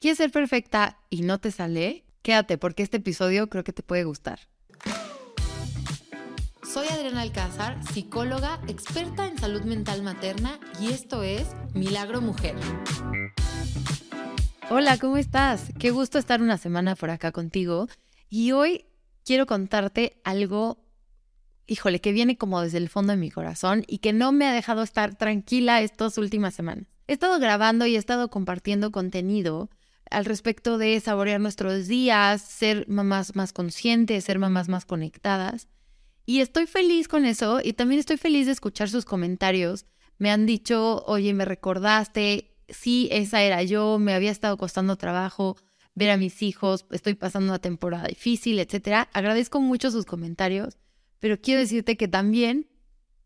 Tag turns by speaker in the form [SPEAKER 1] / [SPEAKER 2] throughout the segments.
[SPEAKER 1] ¿Quieres ser perfecta y no te sale? Quédate porque este episodio creo que te puede gustar. Soy Adriana Alcázar, psicóloga, experta en salud mental materna y esto es Milagro Mujer. Hola, ¿cómo estás? Qué gusto estar una semana por acá contigo y hoy quiero contarte algo, híjole, que viene como desde el fondo de mi corazón y que no me ha dejado estar tranquila estas últimas semanas. He estado grabando y he estado compartiendo contenido al respecto de saborear nuestros días, ser mamás más conscientes, ser mamás más conectadas. Y estoy feliz con eso y también estoy feliz de escuchar sus comentarios. Me han dicho, oye, me recordaste, sí, esa era yo, me había estado costando trabajo ver a mis hijos, estoy pasando una temporada difícil, etc. Agradezco mucho sus comentarios, pero quiero decirte que también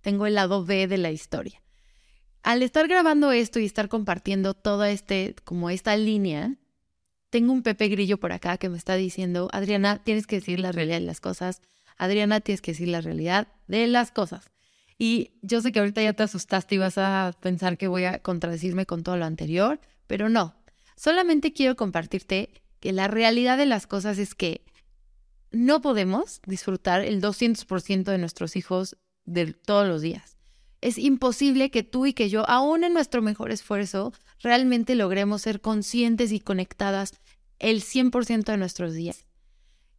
[SPEAKER 1] tengo el lado B de la historia. Al estar grabando esto y estar compartiendo toda este, como esta línea, tengo un Pepe Grillo por acá que me está diciendo, Adriana, tienes que decir la realidad de las cosas. Adriana, tienes que decir la realidad de las cosas. Y yo sé que ahorita ya te asustaste y vas a pensar que voy a contradecirme con todo lo anterior, pero no. Solamente quiero compartirte que la realidad de las cosas es que no podemos disfrutar el 200% de nuestros hijos de todos los días. Es imposible que tú y que yo, aún en nuestro mejor esfuerzo, realmente logremos ser conscientes y conectadas el 100% de nuestros días.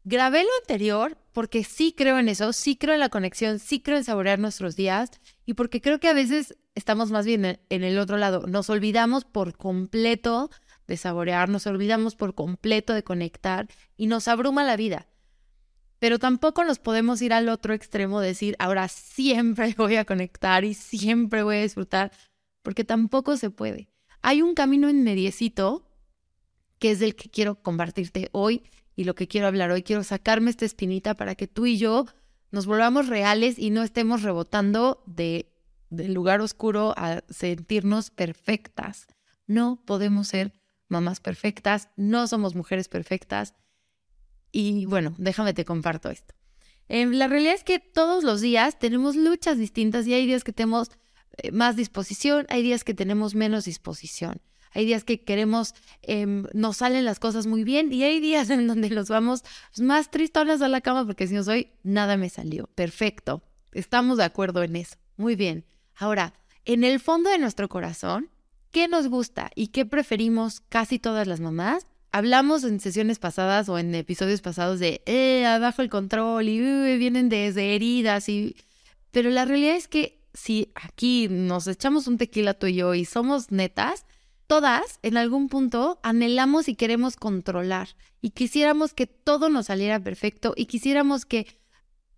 [SPEAKER 1] Grabé lo anterior porque sí creo en eso, sí creo en la conexión, sí creo en saborear nuestros días y porque creo que a veces estamos más bien en el otro lado. Nos olvidamos por completo de saborear, nos olvidamos por completo de conectar y nos abruma la vida. Pero tampoco nos podemos ir al otro extremo, decir, ahora siempre voy a conectar y siempre voy a disfrutar, porque tampoco se puede. Hay un camino en mediecito que es del que quiero compartirte hoy y lo que quiero hablar hoy. Quiero sacarme esta espinita para que tú y yo nos volvamos reales y no estemos rebotando de, del lugar oscuro a sentirnos perfectas. No podemos ser mamás perfectas, no somos mujeres perfectas. Y bueno, déjame te comparto esto. Eh, la realidad es que todos los días tenemos luchas distintas y hay días que tenemos eh, más disposición, hay días que tenemos menos disposición. Hay días que queremos, em, nos salen las cosas muy bien y hay días en donde nos vamos más tristones a la cama porque si no soy, nada me salió. Perfecto. Estamos de acuerdo en eso. Muy bien. Ahora, en el fondo de nuestro corazón, ¿qué nos gusta y qué preferimos casi todas las mamás? Hablamos en sesiones pasadas o en episodios pasados de, eh, abajo el control y vienen desde heridas y... Pero la realidad es que si aquí nos echamos un tequila tú y yo y somos netas, todas en algún punto anhelamos y queremos controlar y quisiéramos que todo nos saliera perfecto y quisiéramos que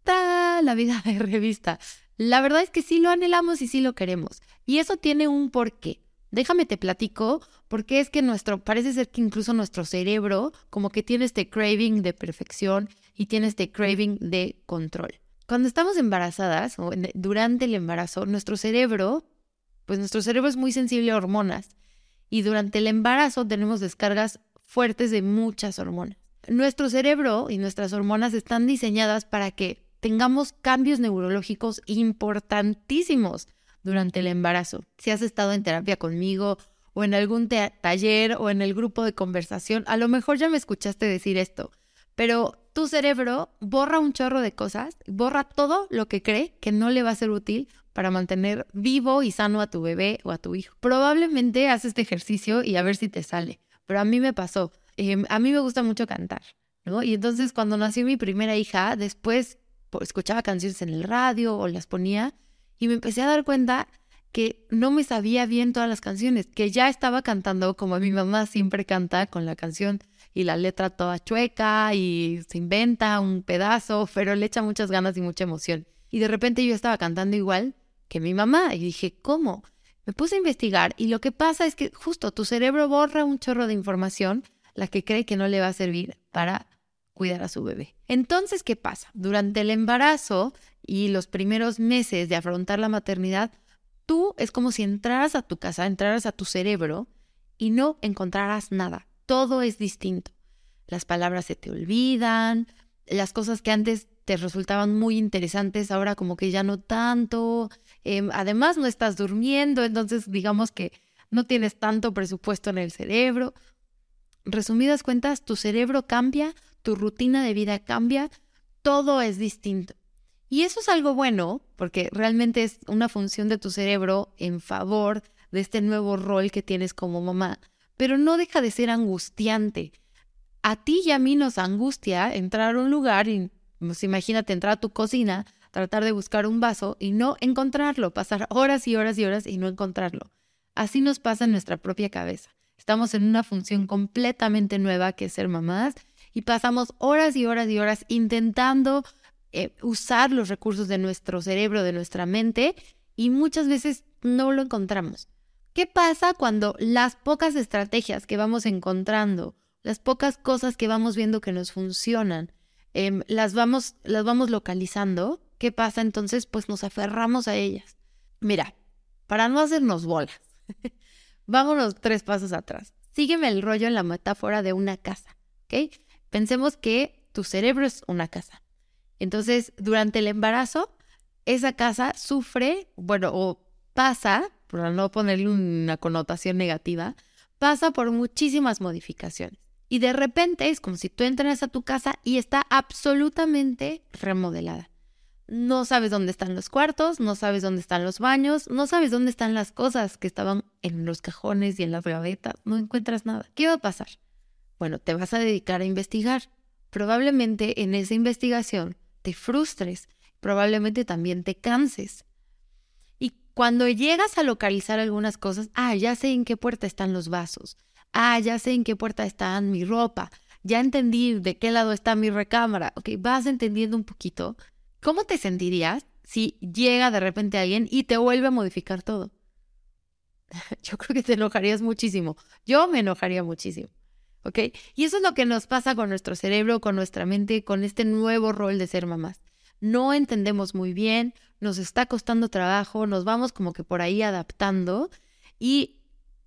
[SPEAKER 1] ta la vida de revista. La verdad es que sí lo anhelamos y sí lo queremos. Y eso tiene un porqué. Déjame te platico, porque es que nuestro, parece ser que incluso nuestro cerebro como que tiene este craving de perfección y tiene este craving de control. Cuando estamos embarazadas o durante el embarazo, nuestro cerebro, pues nuestro cerebro es muy sensible a hormonas y durante el embarazo tenemos descargas fuertes de muchas hormonas. Nuestro cerebro y nuestras hormonas están diseñadas para que tengamos cambios neurológicos importantísimos durante el embarazo. Si has estado en terapia conmigo o en algún taller o en el grupo de conversación, a lo mejor ya me escuchaste decir esto, pero tu cerebro borra un chorro de cosas, borra todo lo que cree que no le va a ser útil para mantener vivo y sano a tu bebé o a tu hijo. Probablemente haces este ejercicio y a ver si te sale, pero a mí me pasó. Em, a mí me gusta mucho cantar, ¿no? Y entonces cuando nació mi primera hija, después escuchaba canciones en el radio o las ponía y me empecé a dar cuenta que no me sabía bien todas las canciones, que ya estaba cantando como mi mamá siempre canta con la canción y la letra toda chueca y se inventa un pedazo, pero le echa muchas ganas y mucha emoción. Y de repente yo estaba cantando igual que mi mamá y dije, ¿cómo? Me puse a investigar y lo que pasa es que justo tu cerebro borra un chorro de información, la que cree que no le va a servir para cuidar a su bebé. Entonces, ¿qué pasa? Durante el embarazo y los primeros meses de afrontar la maternidad, tú es como si entraras a tu casa, entraras a tu cerebro y no encontraras nada todo es distinto. Las palabras se te olvidan, las cosas que antes te resultaban muy interesantes, ahora como que ya no tanto. Em, además, no estás durmiendo, entonces digamos que no tienes tanto presupuesto en el cerebro. resumidas cuentas, tu cerebro cambia, tu rutina de vida cambia, todo es distinto. Y eso es algo bueno, porque realmente es una función de tu cerebro en favor de este nuevo rol que tienes como mamá, pero no deja de ser angustiante. A ti y a mí nos angustia entrar a un lugar y, pues imagínate, entrar a tu cocina, tratar de buscar un vaso y no encontrarlo, pasar horas y horas y horas y no encontrarlo. Así nos pasa en nuestra propia cabeza. Estamos en una función completamente nueva que es ser mamás y pasamos horas y horas y horas intentando eh, usar los recursos de nuestro cerebro, de nuestra mente y muchas veces no lo encontramos. ¿Qué pasa cuando las pocas estrategias que vamos encontrando, las pocas cosas que vamos viendo que nos funcionan, em, las, vamos, las vamos localizando? ¿Qué pasa entonces? Pues nos aferramos a ellas. Mira, para no hacernos bolas, vámonos tres pasos atrás. Sígueme el rollo en la metáfora de una casa, ¿ok? Pensemos que tu cerebro es una casa. Entonces, durante el embarazo, esa casa sufre, bueno, o pasa para no ponerle una connotación negativa, pasa por muchísimas modificaciones. Y de repente es como si tú entras a tu casa y está absolutamente remodelada. No sabes dónde están los cuartos, no sabes dónde están los baños, no sabes dónde están las cosas que estaban en los cajones y en las gavetas, no encuentras nada. ¿Qué va a pasar? Bueno, te vas a dedicar a investigar. Probablemente en esa investigación te frustres, probablemente también te canses. Cuando llegas a localizar algunas cosas, ah, ya sé en qué puerta están los vasos, ah, ya sé en qué puerta está mi ropa, ya entendí de qué lado está mi recámara, ok, vas entendiendo un poquito. ¿Cómo te sentirías si llega de repente alguien y te vuelve a modificar todo? Yo creo que te enojarías muchísimo. Yo me enojaría muchísimo. ¿Ok? Y eso es lo que nos pasa con nuestro cerebro, con nuestra mente, con este nuevo rol de ser mamás no entendemos muy bien, nos está costando trabajo, nos vamos como que por ahí adaptando y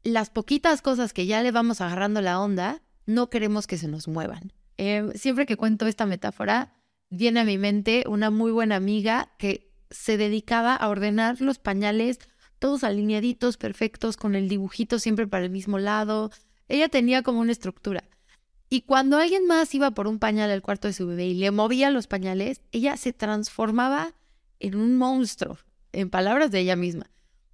[SPEAKER 1] las poquitas cosas que ya le vamos agarrando la onda, no queremos que se nos muevan. Em, siempre que cuento esta metáfora, viene a mi mente una muy buena amiga que se dedicaba a ordenar los pañales todos alineaditos, perfectos, con el dibujito siempre para el mismo lado. Ella tenía como una estructura. Y cuando alguien más iba por un pañal al cuarto de su bebé y le movía los pañales, ella se transformaba en un monstruo, en palabras de ella misma.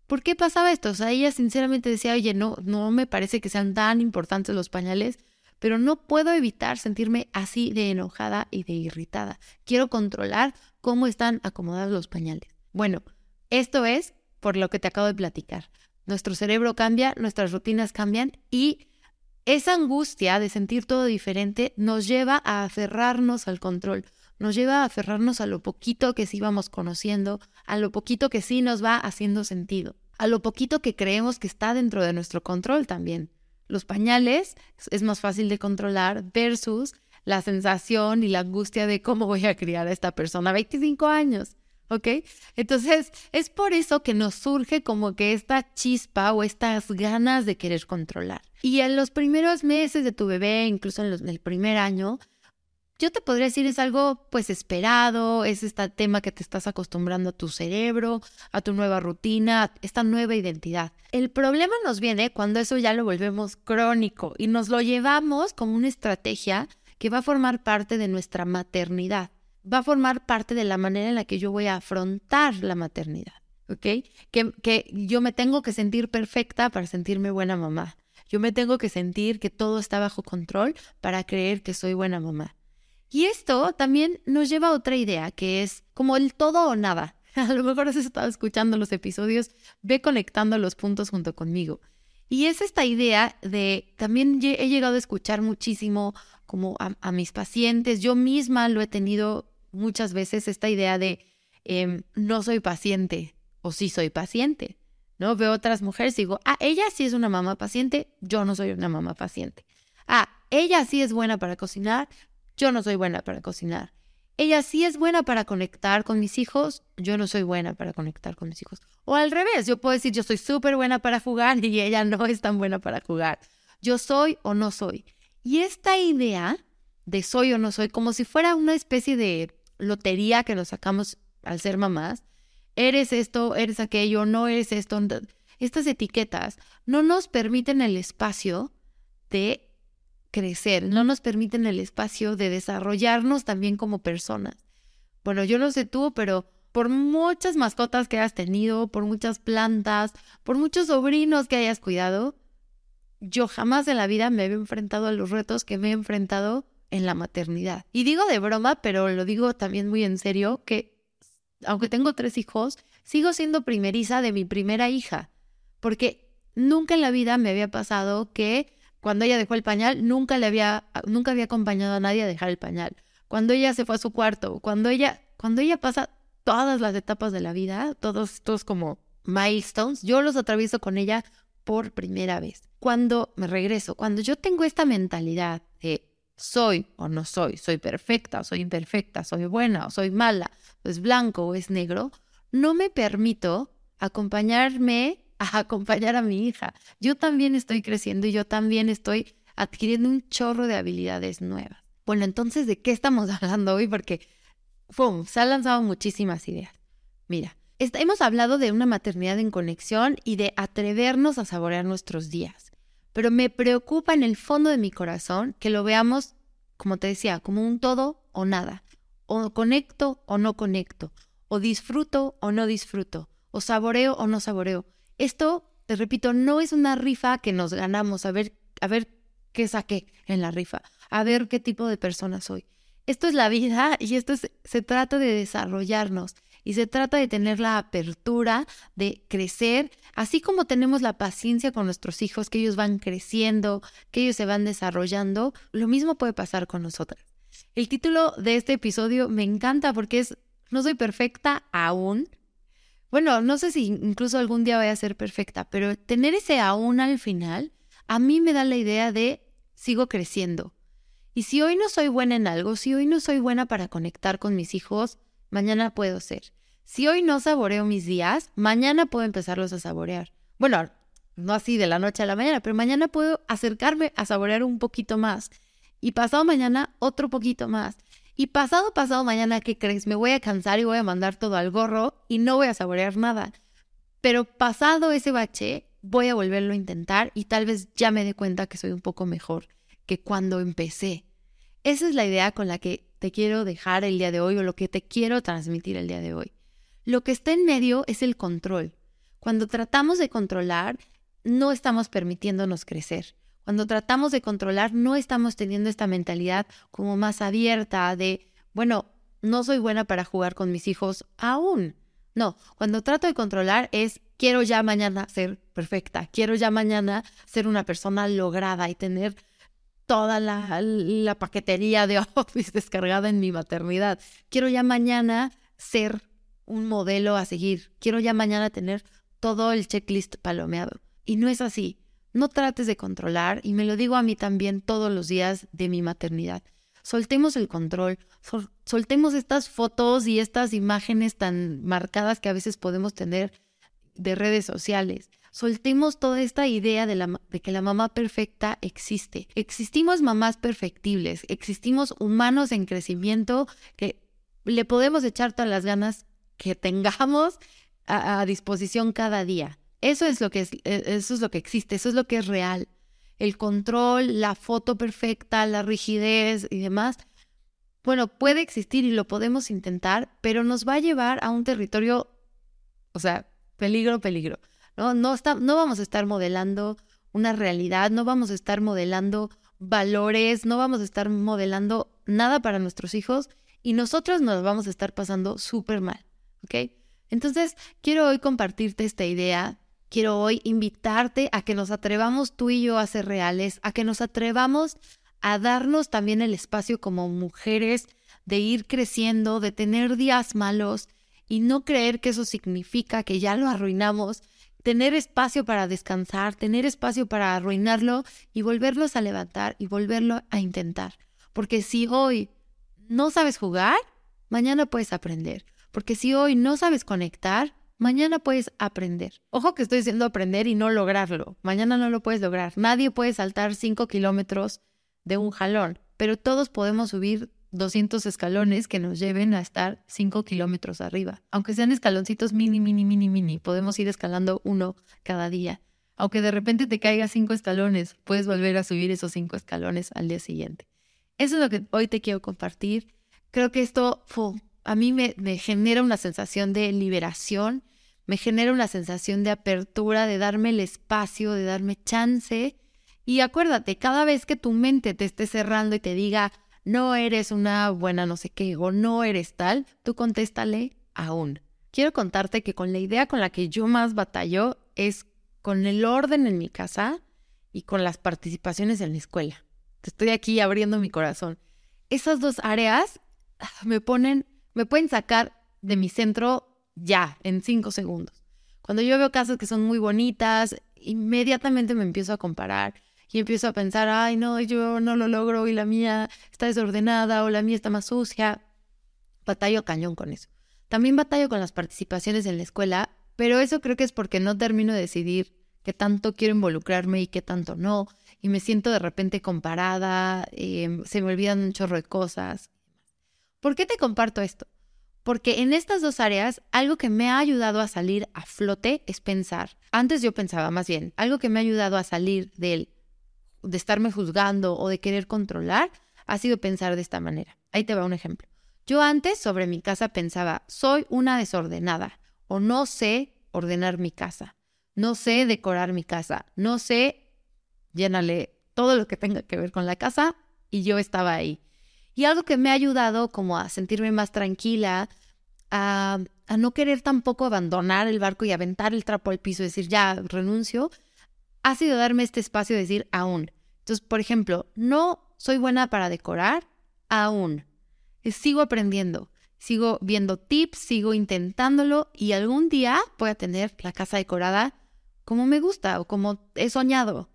[SPEAKER 1] ¿Por qué pasaba esto? O sea, ella sinceramente decía, oye, no, no me parece que sean tan importantes los pañales, pero no puedo evitar sentirme así de enojada y de irritada. Quiero controlar cómo están acomodados los pañales. Bueno, esto es por lo que te acabo de platicar. Nuestro cerebro cambia, nuestras rutinas cambian y esa angustia de sentir todo diferente nos lleva a aferrarnos al control, nos lleva a aferrarnos a lo poquito que sí vamos conociendo, a lo poquito que sí nos va haciendo sentido, a lo poquito que creemos que está dentro de nuestro control también. Los pañales es más fácil de controlar versus la sensación y la angustia de cómo voy a criar a esta persona a 25 años. ¿ok? Entonces, es por eso que nos surge como que esta chispa o estas ganas de querer controlar. Y en los primeros meses de tu bebé, incluso en, el primer año, yo te podría decir es algo pues esperado, es este tema que te estás acostumbrando a tu cerebro, a tu nueva rutina, esta nueva identidad. El problema nos viene cuando eso ya lo volvemos crónico y nos lo llevamos como una estrategia que va a formar parte de nuestra maternidad va a formar parte de la manera en la que yo voy a afrontar la maternidad, ¿ok? Que, que yo me tengo que sentir perfecta para sentirme buena mamá. Yo me tengo que sentir que todo está bajo control para creer que soy buena mamá. Y esto también nos lleva a otra idea, que es como el todo o nada. A lo mejor has estado escuchando los episodios, ve conectando los puntos junto conmigo. Y es esta idea de, también he llegado a escuchar muchísimo como a, mis pacientes, yo misma lo he tenido muchas veces esta idea de em, no soy paciente o sí soy paciente, ¿no? Veo otras mujeres y digo, ah, ella sí es una mamá paciente, yo no soy una mamá paciente. Ah, ella sí es buena para cocinar, yo no soy buena para cocinar. Ella sí es buena para conectar con mis hijos, yo no soy buena para conectar con mis hijos. O al revés, yo puedo decir, yo soy súper buena para jugar y ella no es tan buena para jugar. Yo soy o no soy. Y esta idea de soy o no soy, como si fuera una especie de lotería que nos sacamos al ser mamás, eres esto, eres aquello, no eres esto, estas etiquetas no nos permiten el espacio de crecer, no nos permiten el espacio de desarrollarnos también como personas. Bueno, yo no sé tú, pero por muchas mascotas que hayas tenido, por muchas plantas, por muchos sobrinos que hayas cuidado, yo jamás en la vida me había enfrentado a los retos que me he enfrentado en la maternidad. Y digo de broma, pero lo digo también muy en serio, que aunque tengo tres hijos, sigo siendo primeriza de mi primera hija, porque nunca en la vida me había pasado que cuando ella dejó el pañal, nunca le había, nunca había acompañado a nadie a dejar el pañal. Cuando ella se fue a su cuarto, cuando ella, cuando ella pasa todas las etapas de la vida, todos estos como milestones, yo los atravieso con ella por primera vez. Cuando me regreso, cuando yo tengo esta mentalidad de soy o no soy, soy perfecta o soy imperfecta, soy buena o soy mala, es blanco o es negro, no me permito acompañarme acompañar a mi hija. Yo también estoy creciendo y yo también estoy adquiriendo un chorro de habilidades nuevas. Bueno, entonces, ¿de qué estamos hablando hoy? Porque, se han lanzado muchísimas ideas. Mira, hemos hablado de una maternidad en conexión y de atrevernos a saborear nuestros días. Pero me preocupa en el fondo de mi corazón que lo veamos, como te decía, como un todo o nada. O conecto o no conecto. O disfruto o no disfruto. O saboreo o no saboreo. Esto, te repito, no es una rifa que nos ganamos a ver, a ver qué saqué en la rifa, a ver qué tipo de persona soy. Esto es la vida y esto se trata de desarrollarnos y se trata de tener la apertura de crecer, así como tenemos la paciencia con nuestros hijos, que ellos van creciendo, que ellos se van desarrollando, lo mismo puede pasar con nosotras. El título de este episodio me encanta porque es No soy perfecta aún. Bueno, no sé si incluso algún día vaya a ser perfecta, pero tener ese aún al final a mí me da la idea de sigo creciendo. Y si hoy no soy buena en algo, si hoy no soy buena para conectar con mis hijos, mañana puedo ser. Si hoy no saboreo mis días, mañana puedo empezarlos a saborear. Bueno, no así de la noche a la mañana, pero mañana puedo acercarme a saborear un poquito más. Y pasado mañana, otro poquito más. Y pasado, pasado mañana, ¿qué crees? Me voy a cansar y voy a mandar todo al gorro y no voy a saborear nada. Pero pasado ese bache, voy a volverlo a intentar y tal vez ya me dé cuenta que soy un poco mejor que cuando empecé. Esa es la idea con la que te quiero dejar el día de hoy o lo que te quiero transmitir el día de hoy. Lo que está en medio es el control. Cuando tratamos de controlar, no estamos permitiéndonos crecer. Cuando tratamos de controlar, no estamos teniendo esta mentalidad como más abierta de, bueno, no soy buena para jugar con mis hijos aún. No, cuando trato de controlar es, quiero ya mañana ser perfecta, quiero ya mañana ser una persona lograda y tener toda la, la paquetería de Office descargada en mi maternidad. Quiero ya mañana ser un modelo a seguir. Quiero ya mañana tener todo el checklist palomeado. Y no es así. No trates de controlar, y me lo digo a mí también todos los días de mi maternidad. Soltemos el control, soltemos estas fotos y estas imágenes tan marcadas que a veces podemos tener de redes sociales. Soltemos toda esta idea de, la, de que la mamá perfecta existe. Existimos mamás perfectibles, existimos humanos en crecimiento que le podemos echar todas las ganas que tengamos a, disposición cada día. Eso es lo que es, e, eso es lo que existe, eso es lo que es real. El control, la foto perfecta, la rigidez y demás, bueno, puede existir y lo podemos intentar, pero nos va a llevar a un territorio, o sea, peligro, peligro. No, no, está, no vamos a estar modelando una realidad, no vamos a estar modelando valores, no vamos a estar modelando nada para nuestros hijos y nosotros nos vamos a estar pasando súper mal. ¿ok? Entonces, quiero hoy compartirte esta idea, quiero hoy invitarte a que nos atrevamos tú y yo a ser reales, a que nos atrevamos a darnos también el espacio como mujeres de ir creciendo, de tener días malos y no creer que eso significa que ya lo arruinamos, tener espacio para descansar, tener espacio para arruinarlo y volverlos a levantar y volverlo a intentar. Porque si hoy no sabes jugar, mañana puedes aprender. Porque si hoy no sabes conectar, mañana puedes aprender. Ojo que estoy diciendo aprender y no lograrlo. Mañana no lo puedes lograr. Nadie puede saltar 5 kilómetros de un jalón, pero todos podemos subir 200 escalones que nos lleven a estar 5 kilómetros arriba. Aunque sean escaloncitos mini, mini, mini, mini, podemos ir escalando uno cada día. Aunque de repente te caiga cinco escalones, puedes volver a subir esos cinco escalones al día siguiente. Eso es lo que hoy te quiero compartir. Creo que esto a mí me, genera una sensación de liberación, me genera una sensación de apertura, de darme el espacio, de darme chance. Y acuérdate, cada vez que tu mente te esté cerrando y te diga, no eres una buena no sé qué o no eres tal, tú contéstale aún. Quiero contarte que con la idea con la que yo más batallo es con el orden en mi casa y con las participaciones en la escuela. Estoy aquí abriendo mi corazón. Esas dos áreas ah, me ponen, me pueden sacar de mi centro ya, en cinco segundos. Cuando yo veo casas que son muy bonitas, inmediatamente me empiezo a comparar y empiezo a pensar, ay, no, yo no lo logro y la mía está desordenada o la mía está más sucia. Batallo cañón con eso. También batallo con las participaciones en la escuela, pero eso creo que es porque no termino de decidir qué tanto quiero involucrarme y qué tanto no. Y me siento de repente comparada, em, se me olvidan un chorro de cosas. ¿Por qué te comparto esto? Porque en estas dos áreas, algo que me ha ayudado a salir a flote es pensar. Antes yo pensaba más bien, algo que me ha ayudado a salir del, de estarme juzgando o de querer controlar, ha sido pensar de esta manera. Ahí te va un ejemplo. Yo antes sobre mi casa pensaba, soy una desordenada o no sé ordenar mi casa, no sé decorar mi casa, no sé, llénale todo lo que tenga que ver con la casa y yo estaba ahí. Y algo que me ha ayudado como a sentirme más tranquila, a, no querer tampoco abandonar el barco y aventar el trapo al piso decir, ya renuncio, ha sido darme este espacio de decir aún. Entonces, por ejemplo, no soy buena para decorar aún. Sigo aprendiendo sigo viendo tips, sigo intentándolo y algún día voy a tener la casa decorada como me gusta o como he soñado.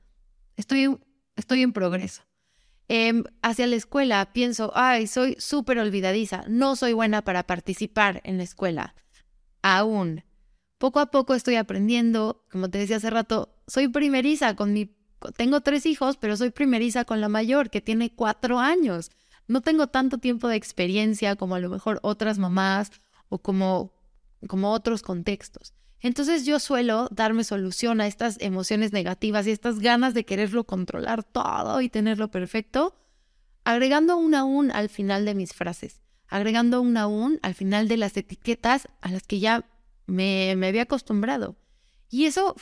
[SPEAKER 1] Estoy, estoy en progreso. Em, hacia la escuela pienso, ay, soy súper olvidadiza, no soy buena para participar en la escuela. Aún. Poco a poco estoy aprendiendo, como te decía hace rato, soy primeriza con mi... Tengo tres hijos, pero soy primeriza con la mayor, que tiene cuatro años no tengo tanto tiempo de experiencia como a lo mejor otras mamás o como, como otros contextos. Entonces yo suelo darme solución a estas emociones negativas y estas ganas de quererlo controlar todo y tenerlo perfecto, agregando un aún al final de mis frases, agregando un aún al final de las etiquetas a las que ya me, me había acostumbrado. Y eso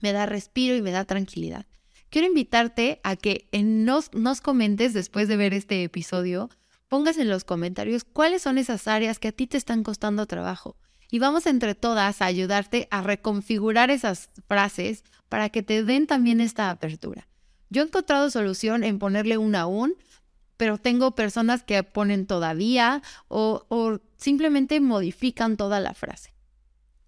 [SPEAKER 1] me da respiro y me da tranquilidad quiero invitarte a que nos, nos comentes después de ver este episodio, pongas en los comentarios cuáles son esas áreas que a ti te están costando trabajo. Y vamos entre todas a ayudarte a reconfigurar esas frases para que te den también esta apertura. Yo he encontrado solución en ponerle un aún, pero tengo personas que ponen todavía o, o simplemente modifican toda la frase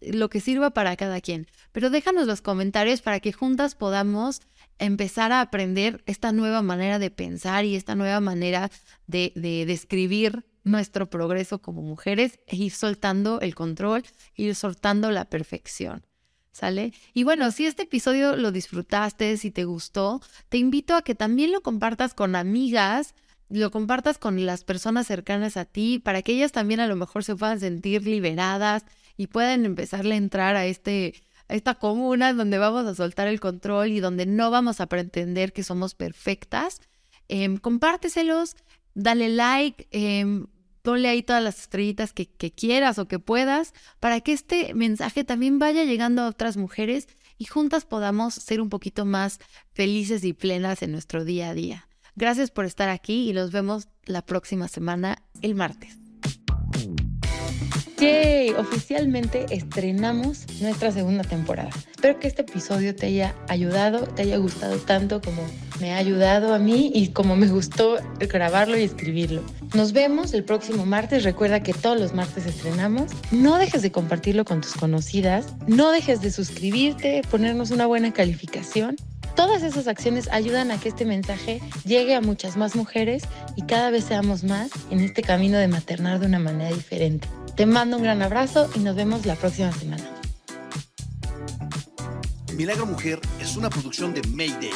[SPEAKER 1] lo que sirva para cada quien. Pero déjanos los comentarios para que juntas podamos empezar a aprender esta nueva manera de pensar y esta nueva manera de, describir nuestro progreso como mujeres e ir soltando el control, ir soltando la perfección. ¿Sale? Y bueno, si este episodio lo disfrutaste, si te gustó, te invito a que también lo compartas con amigas, lo compartas con las personas cercanas a ti, para que ellas también a lo mejor se puedan sentir liberadas y puedan empezarle a entrar a este esta comuna donde vamos a soltar el control y donde no vamos a pretender que somos perfectas, eh, compárteselos, dale like, eh, ponle ahí todas las estrellitas que, que quieras o que puedas para que este mensaje también vaya llegando a otras mujeres y juntas podamos ser un poquito más felices y plenas en nuestro día a día. Gracias por estar aquí y nos vemos la próxima semana, el martes. ¡Yay! Oficialmente estrenamos nuestra segunda temporada. Espero que este episodio te haya ayudado, te haya gustado tanto como me ha ayudado a mí y como me gustó grabarlo y escribirlo. Nos vemos el próximo martes. Recuerda que todos los martes estrenamos. No dejes de compartirlo con tus conocidas. No dejes de suscribirte, ponernos una buena calificación. Todas esas acciones ayudan a que este mensaje llegue a muchas más mujeres y cada vez seamos más en este camino de maternar de una manera diferente. Te mando un gran abrazo y nos vemos la próxima semana.
[SPEAKER 2] Milagro Mujer es una producción de Mayday.